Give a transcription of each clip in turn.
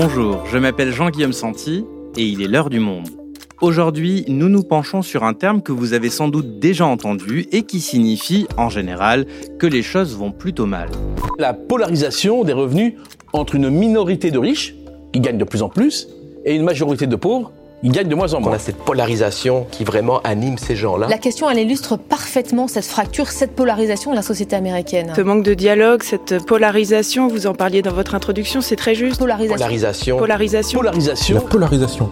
Bonjour, je m'appelle Jean-Guillaume Santi et il est l'heure du monde. Aujourd'hui, nous nous penchons sur un terme que vous avez sans doute déjà entendu et qui signifie, en général, que les choses vont plutôt mal. La polarisation des revenus entre une minorité de riches, qui gagnent de plus en plus, et une majorité de pauvres, qui gagnent de moins en On moins. a cette polarisation qui vraiment anime ces gens-là. La question, elle illustre parfaitement cette fracture, cette polarisation de la société américaine. Ce manque de dialogue, cette polarisation, vous en parliez dans votre introduction, c'est très juste. Polarisation. Polarisation. Polarisation. Polarisation. La polarisation.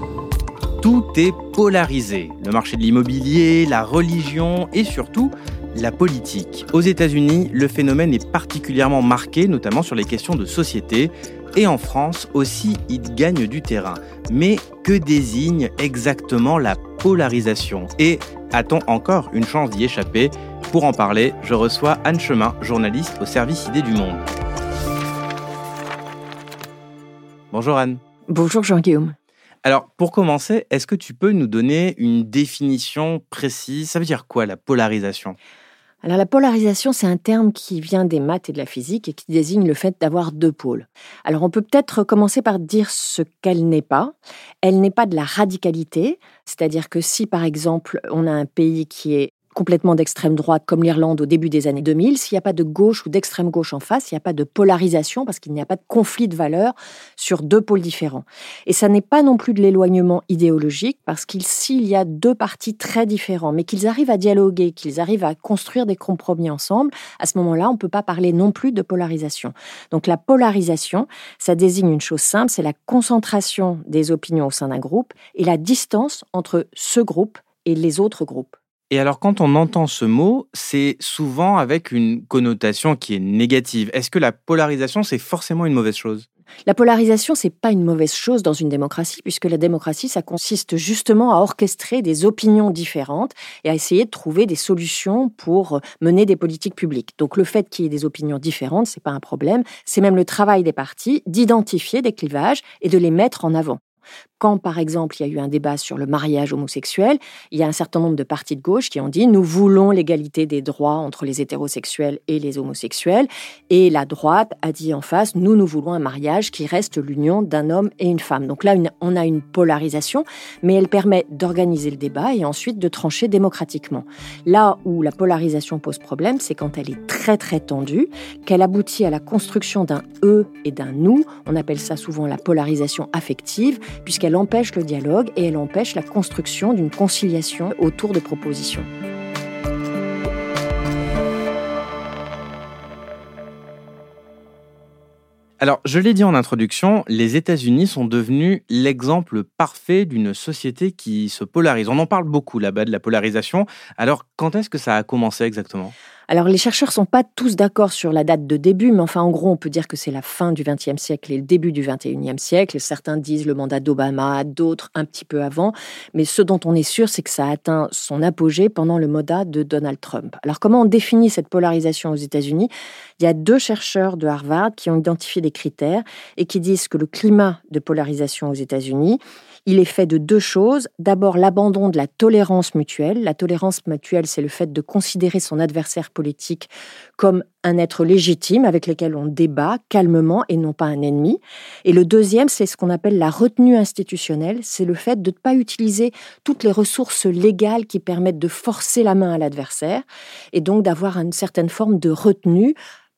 Tout est polarisé. Le marché de l'immobilier, la religion et surtout la politique. Aux États-Unis, le phénomène est particulièrement marqué, notamment sur les questions de société. Et en France aussi, il gagne du terrain. Mais que désigne exactement la polarisation? Et a-t-on encore une chance d'y échapper? Pour en parler, je reçois Anne Chemin, journaliste au service Idées du Monde. Bonjour Anne. Bonjour Jean-Guillaume. Alors, pour commencer, est-ce que tu peux nous donner une définition précise? Ça veut dire quoi la polarisation? Alors la polarisation, c'est un terme qui vient des maths et de la physique et qui désigne le fait d'avoir deux pôles. Alors on peut peut-être commencer par dire ce qu'elle n'est pas. Elle n'est pas de la radicalité, c'est-à-dire que si par exemple on a un pays qui est complètement d'extrême droite comme l'Irlande au début des années 2000, s'il n'y a pas de gauche ou d'extrême gauche en face, il n'y a pas de polarisation parce qu'il n'y a pas de conflit de valeurs sur deux pôles différents. Et ça n'est pas non plus de l'éloignement idéologique parce qu'il s'il y a deux partis très différents, mais qu'ils arrivent à dialoguer, qu'ils arrivent à construire des compromis ensemble, à ce moment-là, on ne peut pas parler non plus de polarisation. Donc la polarisation, ça désigne une chose simple, c'est la concentration des opinions au sein d'un groupe et la distance entre ce groupe et les autres groupes. Et alors, quand on entend ce mot, c'est souvent avec une connotation qui est négative. Est-ce que la polarisation, c'est forcément une mauvaise chose? La polarisation, c'est pas une mauvaise chose dans une démocratie, puisque la démocratie, ça consiste justement à orchestrer des opinions différentes et à essayer de trouver des solutions pour mener des politiques publiques. Donc le fait qu'il y ait des opinions différentes, c'est pas un problème. C'est même le travail des partis d'identifier des clivages et de les mettre en avant. Quand, par exemple, il y a eu un débat sur le mariage homosexuel, il y a un certain nombre de partis de gauche qui ont dit nous voulons l'égalité des droits entre les hétérosexuels et les homosexuels. Et la droite a dit en face nous, nous voulons un mariage qui reste l'union d'un homme et une femme. Donc là, on a une polarisation, mais elle permet d'organiser le débat et ensuite de trancher démocratiquement. Là où la polarisation pose problème, c'est quand elle est très très tendue, qu'elle aboutit à la construction d'un eux et d'un nous. On appelle ça souvent la polarisation affective, puisqu'elle empêche le dialogue et elle empêche la construction d'une conciliation autour de propositions. Alors, je l'ai dit en introduction, les États-Unis sont devenus l'exemple parfait d'une société qui se polarise. On en parle beaucoup là-bas de la polarisation. Alors, quand est-ce que ça a commencé exactement? Alors les chercheurs sont pas tous d'accord sur la date de début, mais enfin en gros on peut dire que c'est la fin du XXe siècle et le début du XXIe siècle. Certains disent le mandat d'Obama, d'autres un petit peu avant, mais ce dont on est sûr c'est que ça a atteint son apogée pendant le mandat de Donald Trump. Alors comment on définit cette polarisation aux États-Unis? Il y a deux chercheurs de Harvard qui ont identifié des critères et qui disent que le climat de polarisation aux États-Unis il est fait de deux choses. D'abord, l'abandon de la tolérance mutuelle. La tolérance mutuelle, c'est le fait de considérer son adversaire politique comme un être légitime avec lequel on débat calmement et non pas un ennemi. Et le deuxième, c'est ce qu'on appelle la retenue institutionnelle. C'est le fait de ne pas utiliser toutes les ressources légales qui permettent de forcer la main à l'adversaire et donc d'avoir une certaine forme de retenue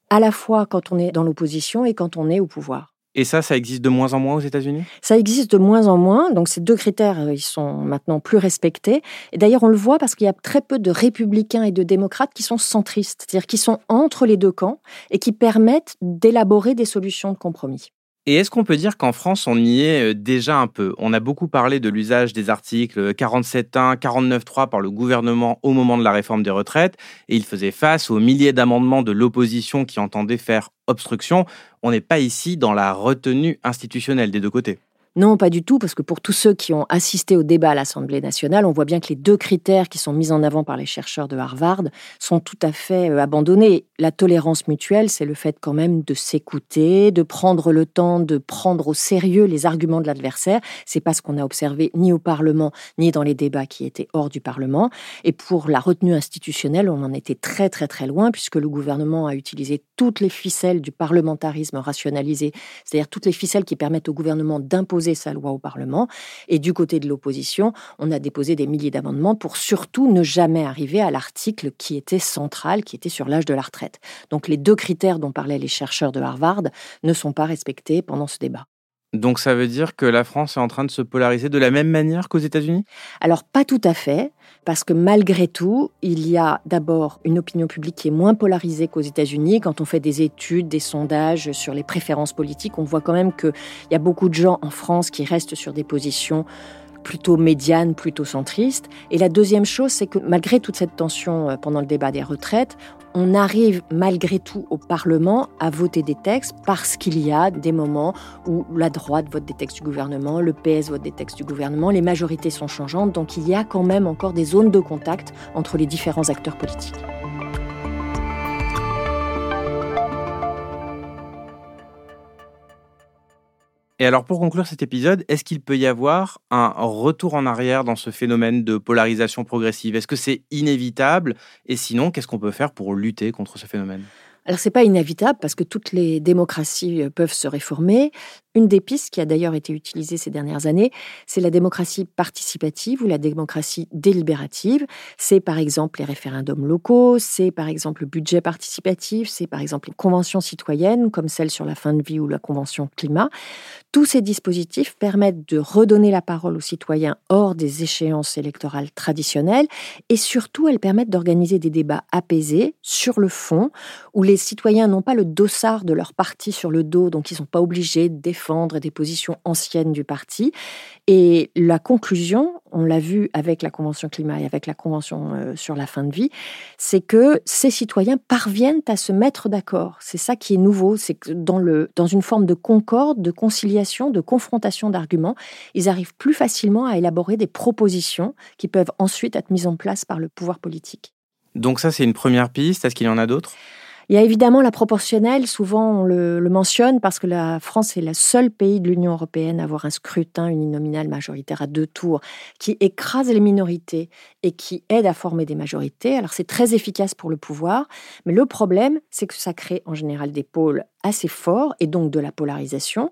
à la fois quand on est dans l'opposition et quand on est au pouvoir. Et ça, ça existe de moins en moins aux États-Unis? Ça existe de moins en moins, donc ces deux critères, euh, ils sont maintenant plus respectés. Et d'ailleurs, on le voit parce qu'il y a très peu de républicains et de démocrates qui sont centristes, c'est-à-dire qui sont entre les deux camps et qui permettent d'élaborer des solutions de compromis. Et est-ce qu'on peut dire qu'en France, on y est euh, déjà un peu? On a beaucoup parlé de l'usage des articles 47.1, 49.3 par le gouvernement au moment de la réforme des retraites, et il faisait face aux milliers d'amendements de l'opposition qui entendaient faire obstruction. On n'est pas ici dans la retenue institutionnelle des deux côtés. Non, pas du tout, parce que pour tous ceux qui ont assisté au débat à l'Assemblée nationale, on voit bien que les deux critères qui sont mis en avant par les chercheurs de Harvard sont tout à fait euh, abandonnés. La tolérance mutuelle, c'est le fait quand même de s'écouter, de prendre le temps de prendre au sérieux les arguments de l'adversaire. C'est pas ce qu'on a observé ni au Parlement, ni dans les débats qui étaient hors du Parlement. Et pour la retenue institutionnelle, on en était très très très loin, puisque le gouvernement a utilisé toutes les ficelles du parlementarisme rationalisé, c'est-à-dire toutes les ficelles qui permettent au gouvernement d'imposer sa loi au Parlement. Et du côté de l'opposition, on a déposé des milliers d'amendements pour surtout ne jamais arriver à l'article qui était central, qui était sur l'âge de la retraite. Donc les deux critères dont parlaient les chercheurs de Harvard ne sont pas respectés pendant ce débat. Donc ça veut dire que la France est en train de se polariser de la même manière qu'aux États-Unis? Alors pas tout à fait, parce que malgré tout, il y a d'abord une opinion publique qui est moins polarisée qu'aux États-Unis. Quand on fait des études, des sondages sur les préférences politiques, on voit quand même qu'il y a beaucoup de gens en France qui restent sur des positions plutôt médianes, plutôt centristes. Et la deuxième chose, c'est que malgré toute cette tension euh, pendant le débat des retraites, on arrive malgré tout au Parlement à voter des textes parce qu'il y a des moments où la droite vote des textes du gouvernement, le PS vote des textes du gouvernement, les majorités sont changeantes, donc il y a quand même encore des zones de contact entre les différents acteurs politiques. Et alors pour conclure cet épisode, est-ce qu'il peut y avoir un retour en arrière dans ce phénomène de polarisation progressive? Est-ce que c'est inévitable? Et sinon, qu'est-ce qu'on peut faire pour lutter contre ce phénomène? Alors c'est pas inévitable parce que toutes les démocraties euh, peuvent se réformer. Une des pistes qui a d'ailleurs été utilisée ces dernières années, c'est la démocratie participative ou la démocratie délibérative. C'est par exemple les référendums locaux, c'est par exemple le budget participatif, c'est par exemple les conventions citoyennes comme celle sur la fin de vie ou la convention climat. Tous ces dispositifs permettent de redonner la parole aux citoyens hors des échéances électorales traditionnelles et surtout elles permettent d'organiser des débats apaisés sur le fond où les citoyens n'ont pas le dossard de leur parti sur le dos, donc ils ne sont pas obligés de des positions anciennes du parti. Et la conclusion, on l'a vu avec la Convention climat et avec la Convention euh, sur la fin de vie, c'est que ces citoyens parviennent à se mettre d'accord. C'est ça qui est nouveau, c'est que dans, le, dans une forme de concorde, de conciliation, de confrontation d'arguments, ils arrivent plus facilement à élaborer des propositions qui peuvent ensuite être mises en place par le pouvoir politique. Donc ça, c'est une première piste. Est-ce qu'il y en a d'autres? Il y a évidemment la proportionnelle, souvent on le, mentionne parce que la France est le seul pays de l'Union européenne à avoir un scrutin uninominal majoritaire à deux tours qui écrase les minorités et qui aide à former des majorités. Alors c'est très efficace pour le pouvoir, mais le problème c'est que ça crée en général des pôles assez forts et donc de la polarisation.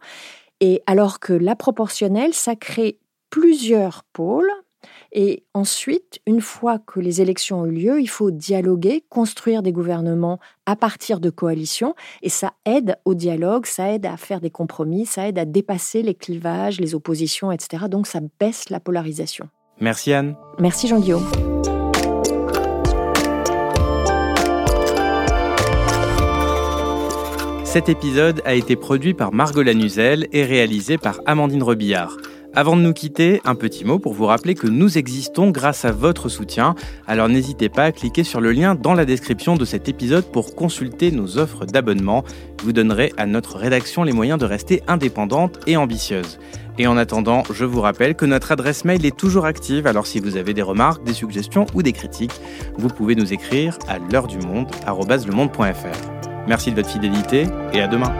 Et alors que la proportionnelle, ça crée plusieurs pôles et ensuite, une fois que les élections ont eu lieu, il faut dialoguer, construire des gouvernements à partir de coalitions. Et ça aide au dialogue, ça aide à faire des compromis, ça aide à dépasser les clivages, les oppositions, etc. Donc ça baisse la polarisation. Merci Anne. Merci Jean-Guillaume. Cet épisode a été produit par Margot Lanuzel et réalisé par Amandine Rebillard. Avant de nous quitter, un petit mot pour vous rappeler que nous existons grâce à votre soutien. Alors n'hésitez pas à cliquer sur le lien dans la description de cet épisode pour consulter nos offres d'abonnement. Vous donnerez à notre rédaction les moyens de rester indépendante et ambitieuse. Et en attendant, je vous rappelle que notre adresse mail est toujours active, alors si vous avez des remarques, des suggestions ou des critiques, vous pouvez nous écrire à l'heure du monde, Merci de votre fidélité et à demain.